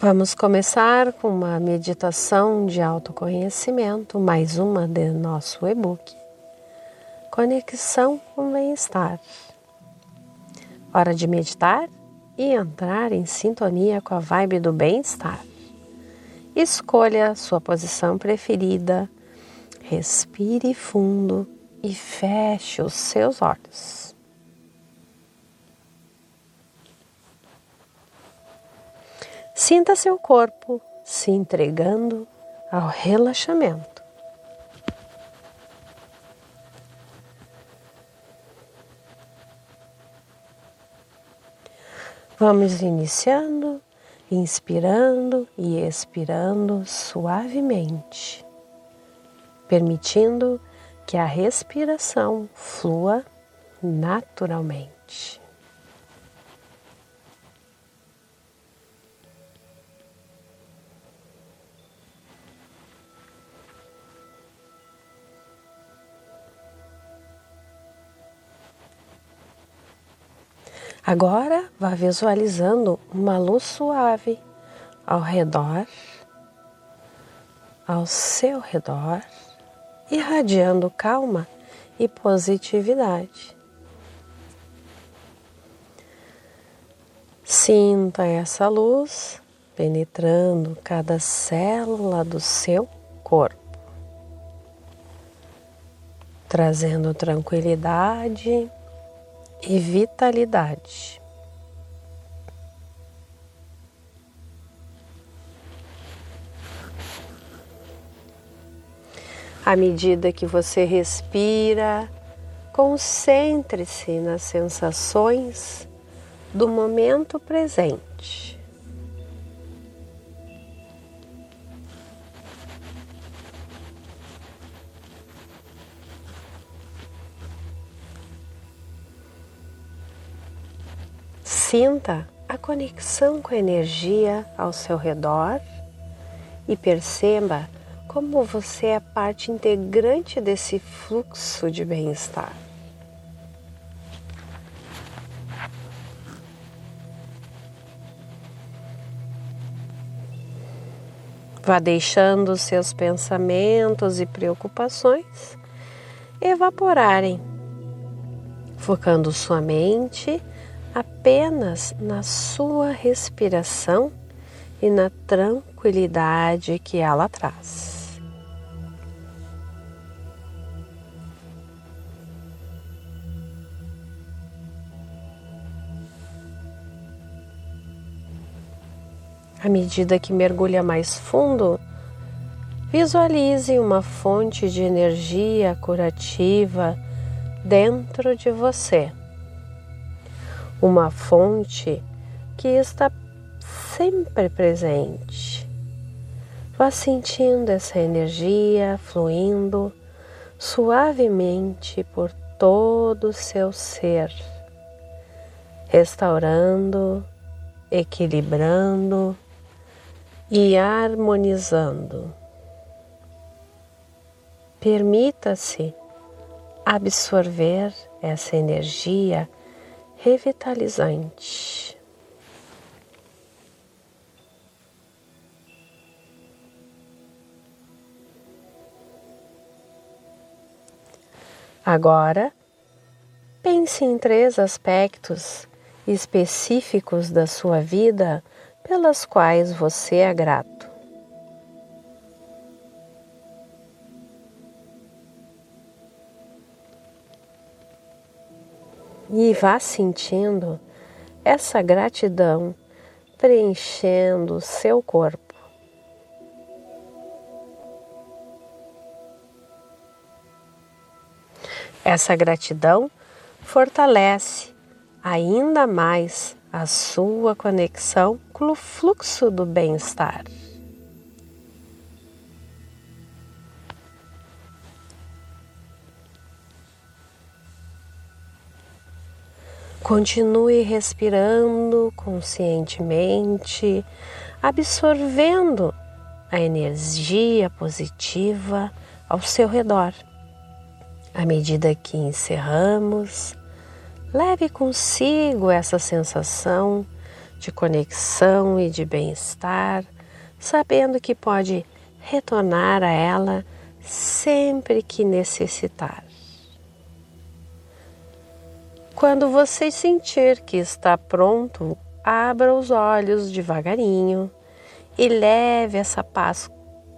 Vamos começar com uma meditação de autoconhecimento, mais uma de nosso e-book. Conexão com bem-estar. Hora de meditar e entrar em sintonia com a vibe do bem-estar. Escolha sua posição preferida, respire fundo e feche os seus olhos. Sinta seu corpo se entregando ao relaxamento. Vamos iniciando, inspirando e expirando suavemente, permitindo que a respiração flua naturalmente. Agora vá visualizando uma luz suave ao redor, ao seu redor, irradiando calma e positividade. Sinta essa luz penetrando cada célula do seu corpo, trazendo tranquilidade e vitalidade. À medida que você respira, concentre-se nas sensações do momento presente. Sinta a conexão com a energia ao seu redor e perceba como você é parte integrante desse fluxo de bem-estar. Vá deixando seus pensamentos e preocupações evaporarem, focando sua mente apenas na sua respiração e na tranquilidade que ela traz. À medida que mergulha mais fundo, visualize uma fonte de energia curativa dentro de você uma fonte que está sempre presente. Vá sentindo essa energia fluindo suavemente por todo o seu ser, restaurando, equilibrando e harmonizando. Permita-se absorver essa energia revitalizante. Agora, pense em três aspectos específicos da sua vida pelas quais você é grato. E vá sentindo essa gratidão preenchendo seu corpo. Essa gratidão fortalece ainda mais a sua conexão com o fluxo do bem-estar. Continue respirando conscientemente, absorvendo a energia positiva ao seu redor. À medida que encerramos, leve consigo essa sensação de conexão e de bem-estar, sabendo que pode retornar a ela sempre que necessitar. Quando você sentir que está pronto, abra os olhos devagarinho e leve essa paz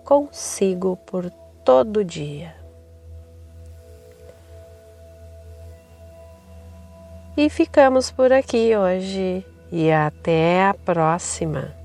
consigo por todo o dia. E ficamos por aqui hoje e até a próxima.